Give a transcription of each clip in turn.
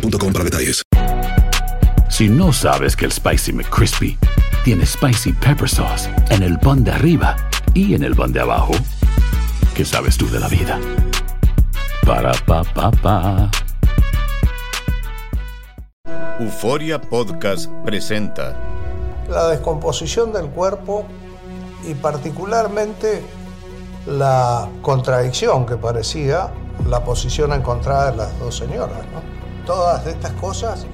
boostmobile.com para detalles. Si no sabes que el Spicy McCrispy tiene Spicy Pepper Sauce en el pan de arriba y en el pan de abajo, ¿qué sabes tú de la vida? Para, pa, pa, pa. Euforia Podcast presenta la descomposición del cuerpo y particularmente la contradicción que parecía la posición encontrada de las dos señoras. ¿no? Todas estas cosas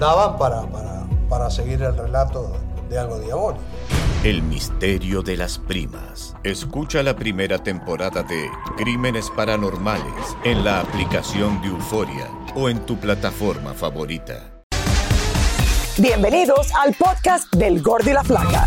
daban para, para, para seguir el relato de algo diabólico. El misterio de las primas. Escucha la primera temporada de Crímenes Paranormales en la aplicación de Euforia o en tu plataforma favorita. Bienvenidos al podcast del Gordo y la Flaca.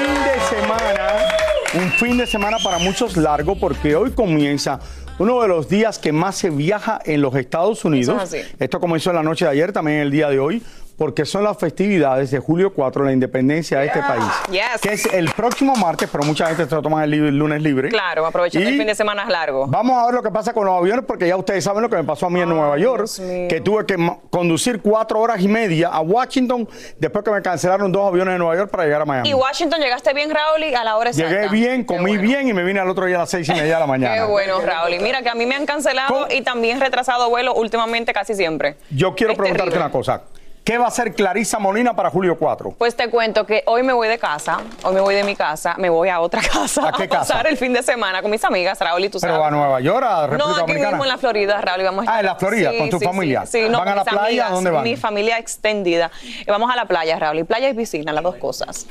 un fin de semana para muchos largo porque hoy comienza uno de los días que más se viaja en los Estados Unidos. Es. Esto comenzó en la noche de ayer, también el día de hoy, porque son las festividades de julio 4, la independencia de este país. Yes. Que es el próximo martes, pero mucha gente se lo toma el, el lunes libre. Claro, aprovechando Y el fin de semana largo. Vamos a ver lo que pasa con los aviones, porque ya ustedes saben lo que me pasó a mí en Nueva York, que tuve que conducir cuatro horas y media a Washington después que me cancelaron dos aviones de Nueva York para llegar a Miami. Y Washington, llegaste bien, Raúl, y a la hora exacta. Llegué bien, comí bueno. bien y me vine al otro día a las seis y media de la mañana. Qué bueno, Raúl. Y mira que a mí me han cancelado ¿Cómo? y también retrasado vuelo últimamente casi siempre. Yo quiero Es preguntarte terrible. una cosa. ¿Qué va a hacer Clarisa Molina para julio 4? Pues te cuento que hoy me voy de casa, hoy me voy de mi casa, me voy a otra casa ¿A qué casa? pasar el fin de semana con mis amigas, Raúl, y tú ¿Pero sabes. a Nueva York, a República no, aquí Dominicana? mismo en la Florida, Raúl. y Vamos a Ah, en la Florida, con tu familia. Sí, no, ¿Van a con la playa? amigas, ¿A dónde van? Mi familia extendida. Y vamos a la playa, Raúl. Y playa y piscina, las dos cosas.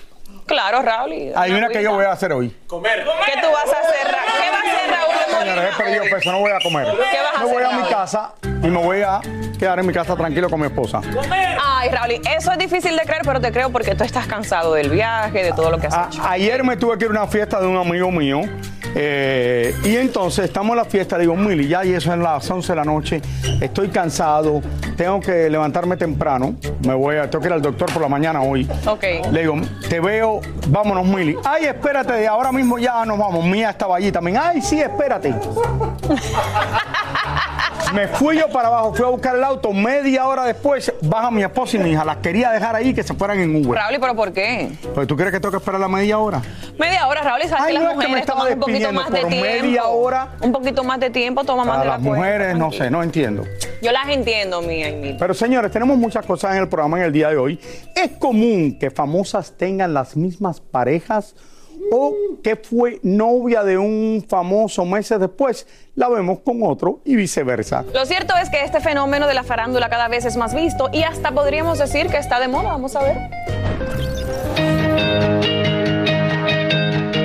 Claro, Raúl. y Hay una que yo voy a hacer hoy. ¿Qué tú vas a hacer, Ra- ¿Qué va a hacer Raúl de Señores, he perdido peso, no voy a comer. ¿Qué vas a me voy hacer, a mi casa y me voy a quedar en mi casa tranquilo con mi esposa. Ay, Raúl, eso es difícil de creer, pero te creo porque tú estás cansado del viaje, de todo lo que has A- hecho. ayer me tuve que ir a una fiesta de un amigo mío. eh, y entonces estamos en la fiesta, le digo, Mili, ya y eso es las 11 de la noche, estoy cansado, tengo que levantarme temprano, me voy a, tengo que ir al doctor por la mañana hoy. Ok. Le digo, te veo, vámonos, Mili. Ay, espérate, ahora mismo ya nos vamos. Mía estaba allí también. Ay, sí, espérate. Me fui yo para abajo, fui a buscar el auto. Media hora después, baja mi esposa y mi hija. Las quería dejar ahí que se fueran en Uber. Raúl, ¿y pero por qué? Pues tú crees que tengo que esperar la media hora. Media hora, Raúl, y sabes Ay, que no, las es que me mujeres toman un poquito más de tiempo. media hora. Un poquito más de tiempo, toma más de la las cuenta, mujeres, no sé, no entiendo. Yo las entiendo, mía y. Pero señores, tenemos muchas cosas en el programa en el día de hoy. ¿Es común que famosas tengan las mismas parejas? ¿O que fue novia de un famoso meses después? La vemos con otro y viceversa. Lo cierto es que este fenómeno de la farándula cada vez es más visto y hasta podríamos decir que está de moda. Vamos a ver.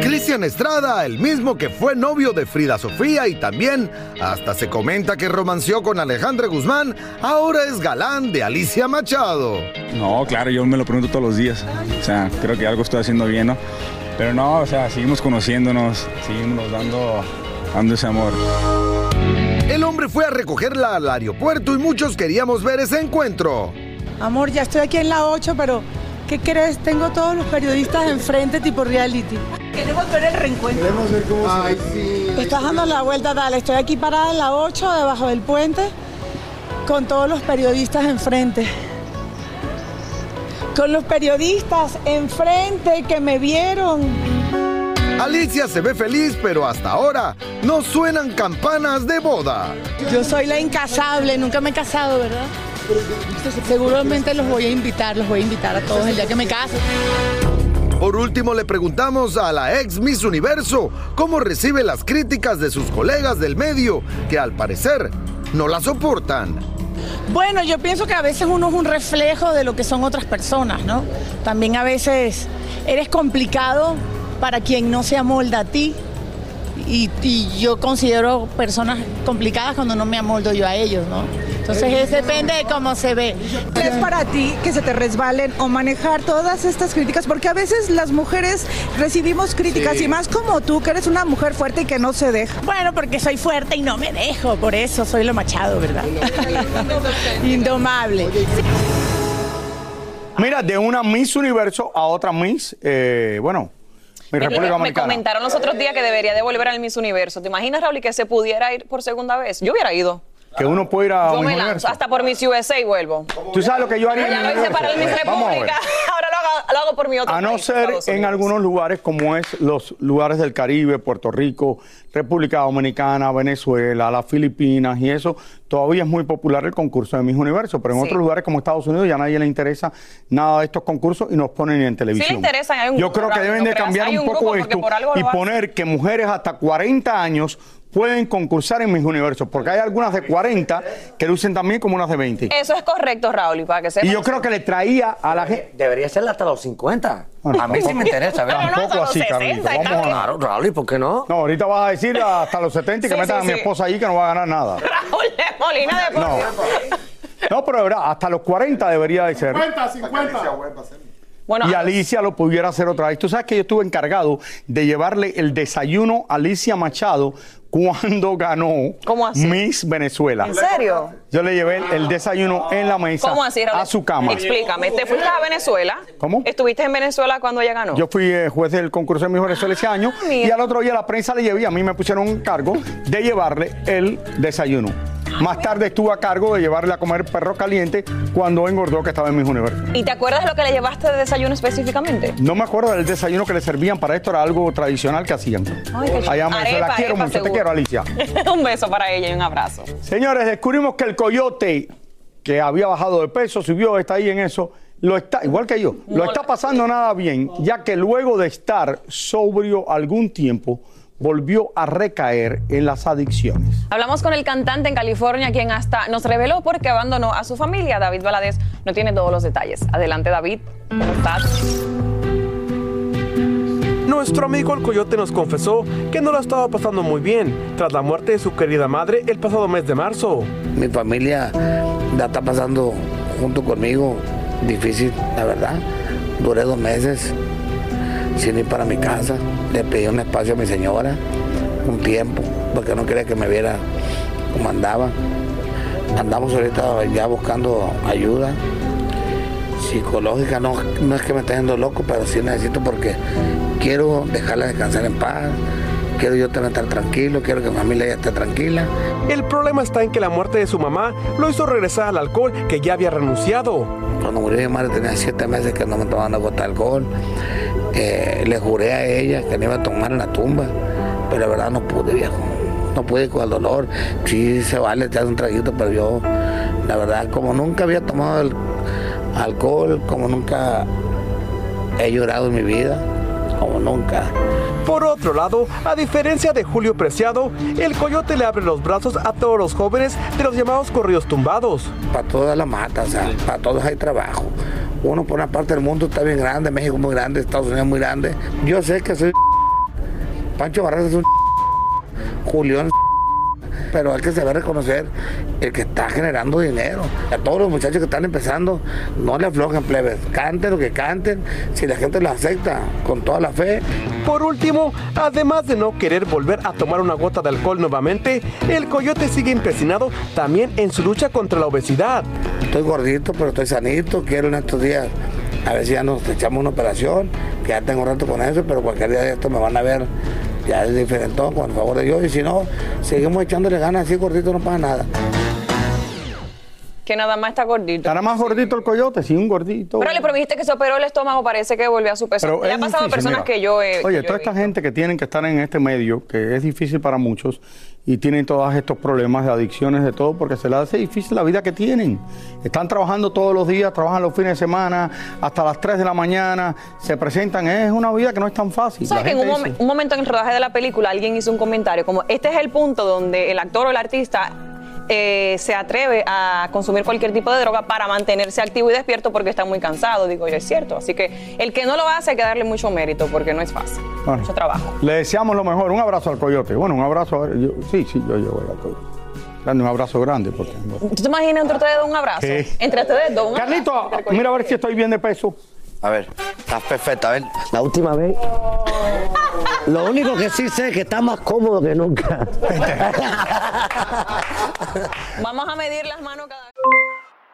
Cristian Estrada, el mismo que fue novio de Frida Sofía y también hasta se comenta que romanció con Alejandra Guzmán, ahora es galán de Alicia Machado. No, claro, yo me lo pregunto todos los días. O sea, creo que algo estoy haciendo bien, ¿no? Pero no, o sea, seguimos conociéndonos, seguimos dando, dando ese amor. El hombre fue a recogerla al aeropuerto y muchos queríamos ver ese encuentro. Amor, ya estoy aquí en la 8, pero ¿Qué crees? Tengo todos los periodistas enfrente tipo reality. Queremos ver el reencuentro. Queremos ver cómo Ay, sí. Estás dando la vuelta, dale. Estoy aquí parada en la 8, debajo del puente, con todos los periodistas enfrente. Con los periodistas enfrente que me vieron. Alicia se ve feliz, pero hasta ahora no suenan campanas de boda. Yo soy la incasable, nunca me he casado, ¿verdad? Seguramente los voy a invitar, los voy a invitar a todos el día que me case. Por último, le preguntamos a la ex Miss Universo cómo recibe las críticas de sus colegas del medio, que al parecer no la soportan. Bueno, yo pienso que a veces uno es un reflejo de lo que son otras personas, ¿no? También a veces eres complicado para quien no se amolda a ti. Y, yo considero personas complicadas cuando no me amoldo yo a ellos, ¿no? Entonces es, depende de cómo se ve. ¿Es para ti que se te resbalen o manejar todas estas críticas? Porque a veces las mujeres recibimos críticas Sí. y más como tú, que eres una mujer fuerte y que no se deja. Bueno, porque soy fuerte y no me dejo, por eso soy lo machado, ¿verdad? Indomable. Mira, de una Miss Universo a otra Miss, eh, bueno, mi Me, República me comentaron los otros días que debería devolver al Miss Universo. ¿Te imaginas, Raúl, y que se pudiera ir por segunda vez? Yo hubiera ido. Que uno puede ir a Yo me lanzo hasta por Miss USA y vuelvo. ¿Tú sabes lo que yo haría Ya lo hice para el Miss. República. Ahora lo hago, lo hago por mi otro A no país, ser en algunos lugares como es los lugares del Caribe, Puerto Rico, República Dominicana, Venezuela, las Filipinas y eso, todavía es muy popular el concurso de Miss Universo, pero en Sí. otros lugares como Estados Unidos ya a nadie le interesa nada de estos concursos y nos ponen en televisión. interesan, hay un Yo creo que deben no de cambiar un poco esto y poner que mujeres hasta 40 años pueden concursar en Miss Universo, porque hay algunas de 40 que lucen también como unas de 20. Eso es correcto, Raúl, y para que sepan. Y yo creo que le traía a la gente... Debería ser hasta los 50. Bueno, a mí sí me interesa, ¿verdad? Tampoco así, Carlito. Vamos a Claro, Raúl, ¿y por qué no? No, ahorita vas a decir hasta los 70 y que Sí, metan sí, a mi sí. esposa allí que no va a ganar nada. Raúl de Molina de No. No, pero de verdad, hasta los 40 debería de ser. 50, 50. Bueno, y Alicia lo pudiera hacer otra vez. Tú sabes que yo estuve encargado de llevarle el desayuno a Alicia Machado cuando ganó Miss Venezuela. ¿En serio? Yo le llevé el, el desayuno en la mesa ¿Cómo así, Raúl? a su cama. Explícame, ¿te fuiste a Venezuela? ¿Cómo? ¿Estuviste en Venezuela cuando ella ganó? Yo fui eh, juez del concurso de Miss Venezuela ese año mira. y al otro día la prensa le llevé, a mí me pusieron un cargo de llevarle el desayuno. Más tarde estuve a cargo de llevarle a comer perro caliente cuando engordó que estaba en Miss Universo. ¿Y te acuerdas de lo que le llevaste de desayuno específicamente? No me acuerdo del desayuno que le servían para esto, era algo tradicional que hacían. Ay, qué. Allá. Arepa, quiero arepa, mucho, te quiero, Alicia. un beso para ella y un abrazo. Señores, descubrimos que el coyote que había bajado de peso, subió, está ahí en eso, lo está, igual que yo, lo está pasando nada bien, ya que luego de estar sobrio algún tiempo, volvió a recaer en las adicciones. Hablamos con el cantante en California, quien hasta nos reveló por qué abandonó a su familia. David Valadez no tiene todos los detalles. Adelante, David. ¿Cómo estás? Nuestro amigo el Coyote nos confesó que no la estaba pasando muy bien tras la muerte de su querida madre el pasado mes de marzo. Mi familia la está pasando junto conmigo difícil, la verdad. Duré dos meses sin ir para mi casa. Le pedí un espacio a mi señora, un tiempo, porque no quería que me viera como andaba. Andamos ahorita ya buscando ayuda psicológica. No, no es que me esté yendo loco, pero sí necesito porque quiero dejarla descansar en paz. Quiero yo también estar tranquilo, quiero que mi familia ya esté tranquila. El problema está en que la muerte de su mamá lo hizo regresar al alcohol que ya había renunciado. Cuando murió mi madre tenía siete meses que no me tomaba una gota de alcohol. Eh, le juré a ella que no iba a tomar en la tumba, pero la verdad no pude, viejo. No pude con el dolor. Sí se vale, te das un traguito, pero yo, la verdad, como nunca había tomado el alcohol, como nunca he llorado en mi vida, como nunca. Por otro lado, a diferencia de Julio Preciado, el Coyote le abre los brazos a todos los jóvenes de los llamados corridos tumbados. Para toda la mata, o sea, para todos hay trabajo. Uno por una parte del mundo está bien grande, México muy grande, Estados Unidos muy grande. Yo sé que soy Pancho Barras es un Julián pero hay que saber reconocer el que está generando dinero. A todos los muchachos que están empezando, no le aflojen plebes, canten lo que canten, si la gente lo acepta con toda la fe. Por último, además de no querer volver a tomar una gota de alcohol nuevamente, el Coyote sigue empecinado también en su lucha contra la obesidad. Estoy gordito, pero estoy sanito, quiero en estos días A ver si ya nos echamos una operación, que ya tengo rato con eso, pero cualquier día de esto me van a ver ya es diferente con el favor de Dios. Y si no, seguimos echándole ganas así gordito, no pasa nada. Que nada más está gordito. Estará más gordito el coyote, sí, un gordito. Pero le prometiste que se operó el estómago, parece que volvió a su peso. Pero Le ha pasado a personas mira. que yo he. Oye, toda he esta gente que tienen que estar en este medio, que es difícil para muchos, y tienen todos estos problemas de adicciones, de todo, porque se les hace difícil la vida que tienen. Están trabajando todos los días, trabajan los fines de semana, hasta las 3 de la mañana, se presentan. Es una vida que no es tan fácil. ¿Sabes que en dice- un momento en el rodaje de la película alguien hizo un comentario como este es el punto donde el actor o el artista eh, se atreve a consumir cualquier tipo de droga para mantenerse activo y despierto porque está muy cansado, digo yo, es cierto. Así que el que no lo hace hay que darle mucho mérito porque no es fácil, Bueno. mucho trabajo. Le deseamos lo mejor. Un abrazo al coyote. Bueno, un abrazo. yo- sí, sí, yo llevo al coyote. Un abrazo grande. Porque, ¿Tú te imaginas entre ustedes dos un abrazo? ¿Qué? Entre ustedes dos un Carlito, abrazo. mira a ver si estoy bien de peso. A ver, estás perfecta. A ver, la última vez. Lo único que sí sé es que está más cómodo que nunca. Vamos a medir las manos cada vez.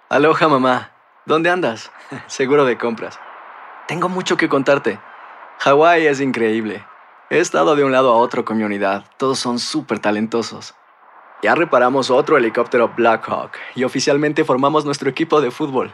Aloha mamá, ¿dónde andas? Seguro de compras. Tengo mucho que contarte. Hawái es increíble. He estado de un lado a otro con mi unidad. Todos son súper talentosos. Ya reparamos otro helicóptero Blackhawk y oficialmente formamos nuestro equipo de fútbol.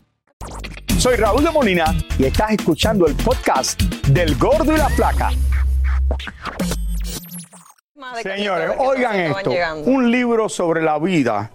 Soy Raúl de Molina y estás escuchando el podcast del Gordo y la Flaca. Señores, oigan esto. Un libro sobre la vida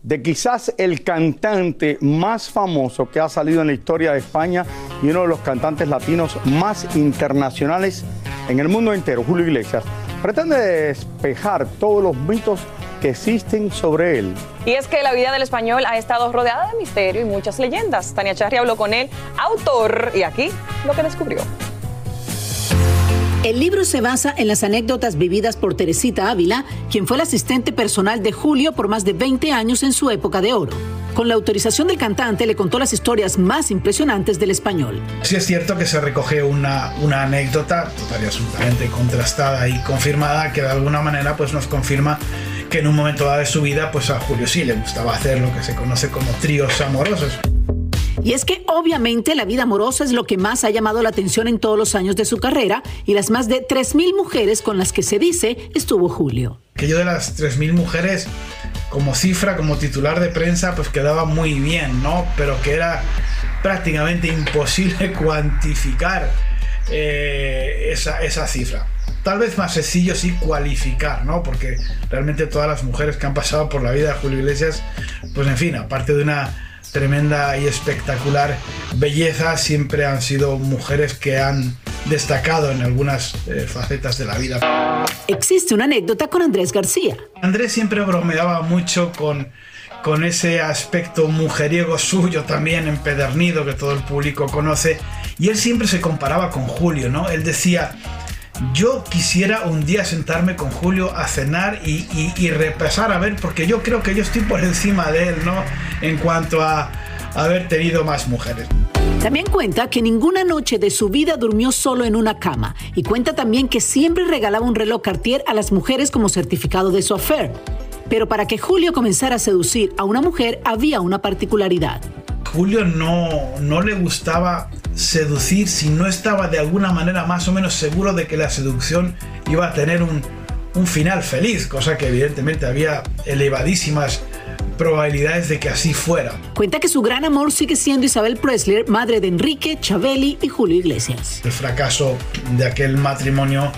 de quizás el cantante más famoso que ha salido en la historia de España y uno de los cantantes latinos más internacionales en el mundo entero, Julio Iglesias. Pretende despejar todos los mitos que existen sobre él. Y es que la vida del español ha estado rodeada de misterio y muchas leyendas. Tania Charri habló con él, autor, y aquí lo que descubrió. El libro se basa en las anécdotas vividas por Teresita Ávila, quien fue la asistente personal de Julio por más de 20 años en su época de oro. Con la autorización del cantante le contó las historias más impresionantes del español. Sí es cierto que se recoge una, una anécdota total y absolutamente contrastada y confirmada que de alguna manera pues nos confirma que en un momento dado de su vida pues a Julio sí le gustaba hacer lo que se conoce como tríos amorosos. Y es que obviamente la vida amorosa es lo que más ha llamado la atención en todos los años de su carrera y las más de 3.000 mujeres con las que se dice estuvo Julio. Que yo de las 3.000 mujeres como cifra, como titular de prensa pues quedaba muy bien, ¿no? Pero que era prácticamente imposible cuantificar eh, esa, esa cifra. Tal vez más sencillo sí cualificar, ¿no? Porque realmente todas las mujeres que han pasado por la vida de Julio Iglesias, pues en fin, aparte de una tremenda y espectacular belleza, siempre han sido mujeres que han destacado en algunas eh, facetas de la vida. Existe una anécdota con Andrés García. Andrés siempre bromeaba mucho con, con ese aspecto mujeriego suyo también empedernido que todo el público conoce y él siempre se comparaba con Julio, ¿no? Él decía, yo quisiera un día sentarme con Julio a cenar y, repasar a ver, porque yo creo que yo estoy por encima de él, ¿no? En cuanto a haber tenido más mujeres. También cuenta que ninguna noche de su vida durmió solo en una cama y cuenta también que siempre regalaba un reloj Cartier a las mujeres como certificado de su affair. Pero para que Julio comenzara a seducir a una mujer había una particularidad. Julio no, no le gustaba seducir si no estaba de alguna manera más o menos seguro de que la seducción iba a tener un, un final feliz, cosa que evidentemente había elevadísimas probabilidades de que así fuera. Cuenta que su gran amor sigue siendo Isabel Presley, madre de Enrique, Chabeli y Julio Iglesias. El fracaso de aquel matrimonio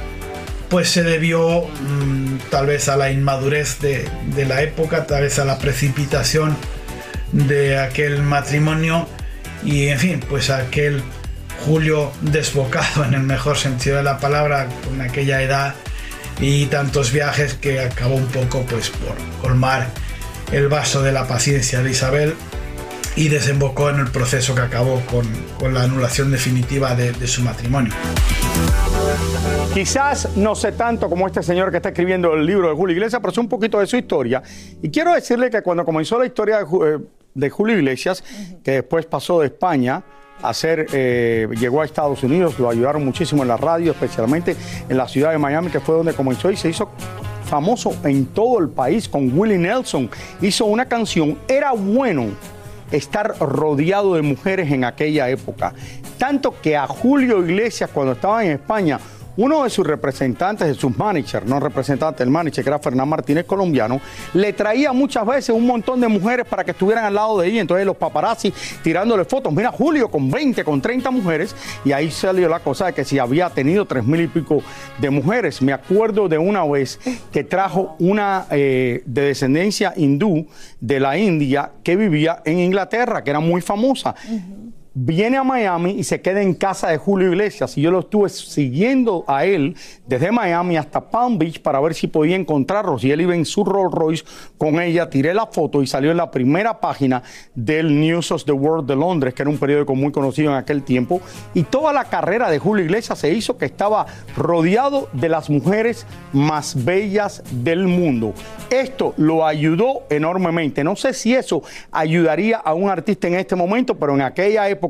pues se debió mm, tal vez a la inmadurez de, de la época, tal vez a la precipitación de aquel matrimonio y en fin, pues aquel Julio desbocado en el mejor sentido de la palabra con aquella edad y tantos viajes que acabó un poco pues por colmar el vaso de la paciencia de Isabel y desembocó en el proceso que acabó con, con la anulación definitiva de, de su matrimonio. Quizás no sé tanto como este señor que está escribiendo el libro de Julio Iglesias, pero sé un poquito de su historia. Y quiero decirle que cuando comenzó la historia de, eh, de Julio Iglesias, que después pasó de España a ser, eh, llegó a Estados Unidos, lo ayudaron muchísimo en la radio, especialmente en la ciudad de Miami, que fue donde comenzó y se hizo famoso en todo el país con Willie Nelson. Hizo una canción, era bueno estar rodeado de mujeres en aquella época. Tanto que a Julio Iglesias, cuando estaba en España, uno de sus representantes, de sus managers, no representante, el manager, que era Fernán Martínez, colombiano, le traía muchas veces un montón de mujeres para que estuvieran al lado de ella. Entonces los paparazzi tirándole fotos. Mira, Julio con 20, con 30 mujeres. Y ahí salió la cosa de que si había tenido tres mil y pico de mujeres. Me acuerdo de una vez que trajo una eh, de descendencia hindú de la India que vivía en Inglaterra, que era muy famosa viene a Miami y se queda en casa de Julio Iglesias. Y yo lo estuve siguiendo a él desde Miami hasta Palm Beach para ver si podía encontrarlos. Y él iba en su Rolls Royce con ella. Tiré la foto y salió en la primera página del News of the World de Londres, que era un periódico muy conocido en aquel tiempo. Y toda la carrera de Julio Iglesias se hizo que estaba rodeado de las mujeres más bellas del mundo. Esto lo ayudó enormemente. No sé si eso ayudaría a un artista en este momento, pero en aquella época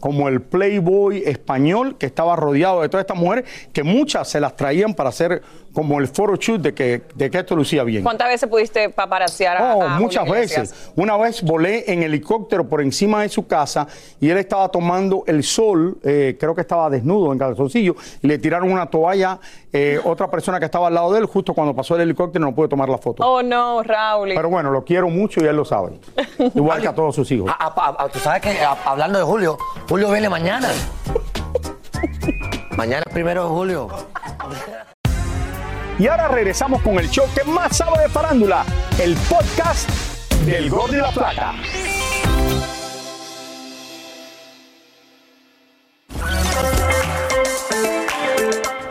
como el Playboy español que estaba rodeado de todas estas mujeres, que muchas se las traían para hacer como el photoshoot de que, de que esto lucía bien. ¿Cuántas veces pudiste paparaciar a, Oh, a Julio muchas Iglesias? veces. Una vez volé en helicóptero por encima de su casa y él estaba tomando el sol, eh, creo que estaba desnudo en calzoncillo, y le tiraron una toalla. eh, otra persona que estaba al lado de él, justo cuando pasó el helicóptero, no pudo tomar la foto. Oh no, Raúl. Pero bueno, lo quiero mucho y él lo sabe. Igual que a todos sus hijos. A- a- a- Tú sabes que a- hablando de Julio, Julio viene mañana. mañana es primero de julio. Y ahora regresamos con el show que más sabe de farándula, el podcast del Gol de la Plata.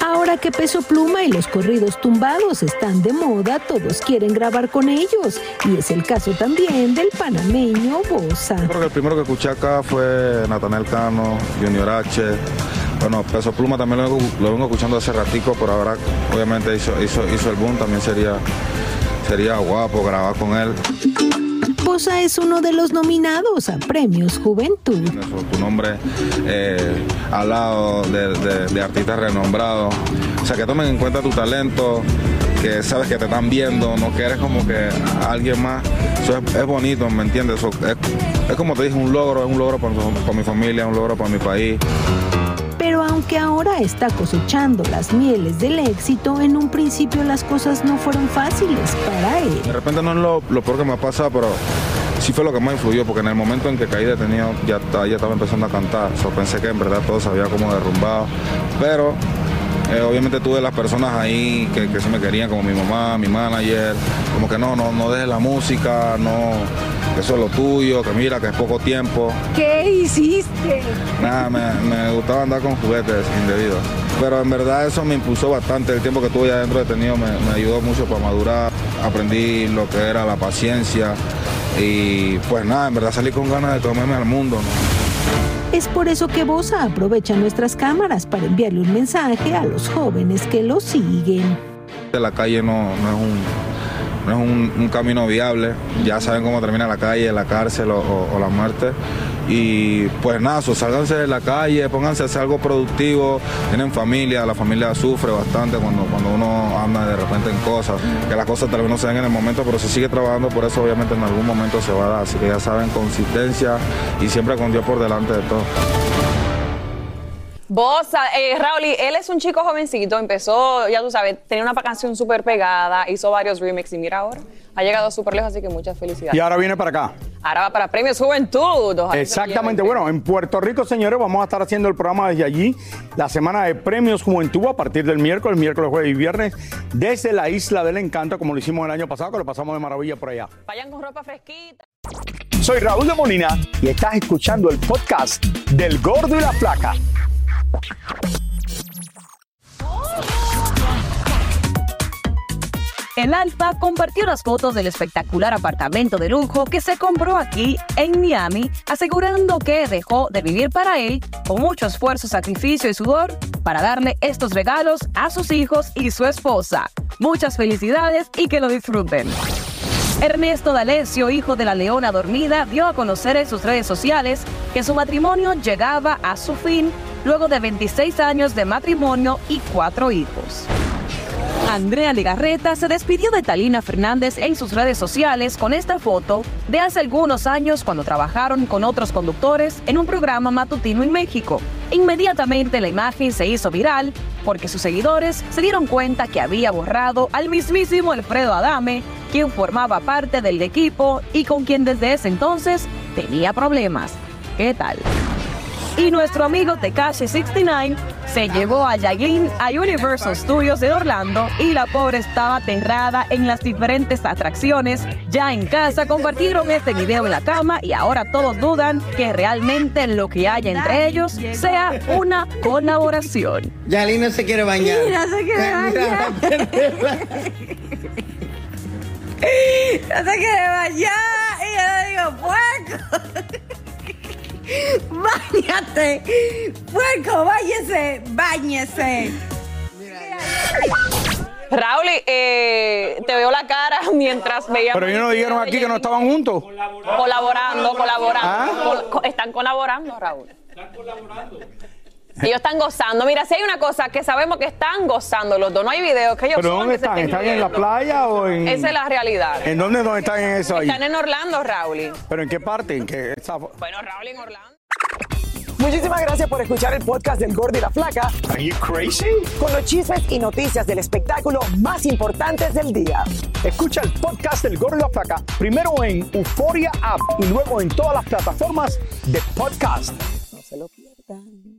Ahora que Peso Pluma y los corridos tumbados están de moda, todos quieren grabar con ellos. Y es el caso también del panameño Bosa. Creo que el primero que escuché acá fue Natanel Cano, Junior H. Bueno, Peso Pluma también lo, vengo- lo vengo escuchando hace ratico, pero ahora obviamente hizo, hizo, hizo el boom, también sería, sería guapo grabar con él. Bosa es uno de los nominados a Premios Juventud. Eso, tu nombre eh, al lado de, de- de artistas renombrados. O sea, que tomen en cuenta tu talento, que sabes que te están viendo, no que eres como que alguien más. Eso es, es bonito, ¿me entiendes? Eso es, es como te dije, un logro, es un logro para, para mi familia, un logro para mi país. Aunque ahora está cosechando las mieles del éxito, en un principio las cosas no fueron fáciles para él. De repente no es lo, lo peor que me ha pasado, pero sí fue lo que más influyó, porque en el momento en que caí detenido ya, ya estaba empezando a cantar. So, pensé que en verdad todo se había como derrumbado. Pero eh, obviamente tuve las personas ahí que, que sí me querían, como mi mamá, mi manager, como que no, no, no dejes la música, no, que eso es lo tuyo, que mira, que es poco tiempo. ¿Qué hiciste? Nada, me, me gustaba andar con juguetes indebidos. Pero en verdad eso me impulsó bastante. El tiempo que estuve ya dentro detenido me, me ayudó mucho para madurar. Aprendí lo que era la paciencia. Y pues nada, en verdad salí con ganas de comerme al mundo. ¿no? Es por eso que Bosa aprovecha nuestras cámaras para enviarle un mensaje a los jóvenes que lo siguen. La calle no, no es un no es un, camino viable. Ya saben cómo termina la calle, la cárcel o la muerte. Y pues nada, so, sálganse de la calle, pónganse a hacer algo productivo, tienen familia, la familia sufre bastante cuando, cuando uno anda de repente en cosas, que las cosas tal vez no se den en el momento, pero se sigue trabajando, por eso obviamente en algún momento se va a dar. Así que ya saben, consistencia y siempre con Dios por delante de todo. Bosa, eh, Raúl, él es un chico jovencito, empezó, ya tú sabes, tenía una canción súper pegada, hizo varios remixes y mira ahora, ha llegado súper lejos, así que muchas felicidades. Y ahora viene para acá. Ahora va para Premios Juventud. ojalá Exactamente. Bueno, en Puerto Rico, señores, vamos a estar haciendo el programa desde allí. La semana de premios Juventud a partir del miércoles, miércoles, jueves y viernes, desde la Isla del Encanto, como lo hicimos el año pasado, que lo pasamos de maravilla por allá. Vayan con ropa fresquita. Soy Raúl de Molina y estás escuchando el podcast del Gordo y la Flaca. El Alfa compartió las fotos del espectacular apartamento de lujo que se compró aquí en Miami, asegurando que dejó de vivir para él con mucho esfuerzo, sacrificio y sudor para darle estos regalos a sus hijos y su esposa. Muchas felicidades y que lo disfruten. Ernesto D'Alessio, hijo de la leona dormida, dio a conocer en sus redes sociales que su matrimonio llegaba a su fin luego de 26 años de matrimonio y cuatro hijos. Andrea Legarreta se despidió de Talina Fernández en sus redes sociales con esta foto de hace algunos años cuando trabajaron con otros conductores en un programa matutino en México. Inmediatamente la imagen se hizo viral porque sus seguidores se dieron cuenta que había borrado al mismísimo Alfredo Adame, quien formaba parte del equipo y con quien desde ese entonces tenía problemas. ¿Qué tal? Y nuestro amigo Tekashi 69 se llevó a Yailin a Universal Studios de Orlando y la pobre estaba aterrada en las diferentes atracciones. Ya en casa compartieron este video en la cama y ahora todos dudan que realmente lo que haya entre ellos sea una colaboración. Yali no se quiere bañar. Mira, se quiere bañar. No se quiere bañar. Y yo le digo, puerco. Báñate. Puerco, báñese. Báñese. Raúl, eh, te veo la cara mientras veíamos. Pero ellos no dijeron aquí que no estaban juntos. Colaborando, colaborando. ¿Ah? Col- están colaborando, Raúl. Ellos están gozando. Mira, si hay una cosa que sabemos que están gozando los dos, no hay videos que ellos ¿Pero dónde que se están? ¿Están en la playa o en...? Esa es la realidad. ¿En dónde, dónde están en eso ahí? Están en Orlando, Raúl. ¿Pero en qué parte? ¿En qué Bueno, Raúl en Orlando. Muchísimas gracias por escuchar el podcast del Gordo y la Flaca. Are you crazy? Con los chismes y noticias del espectáculo más importantes del día. Escucha el podcast del Gordo y la Flaca primero en Euforia App y luego en todas las plataformas de podcast. No se lo pierdan.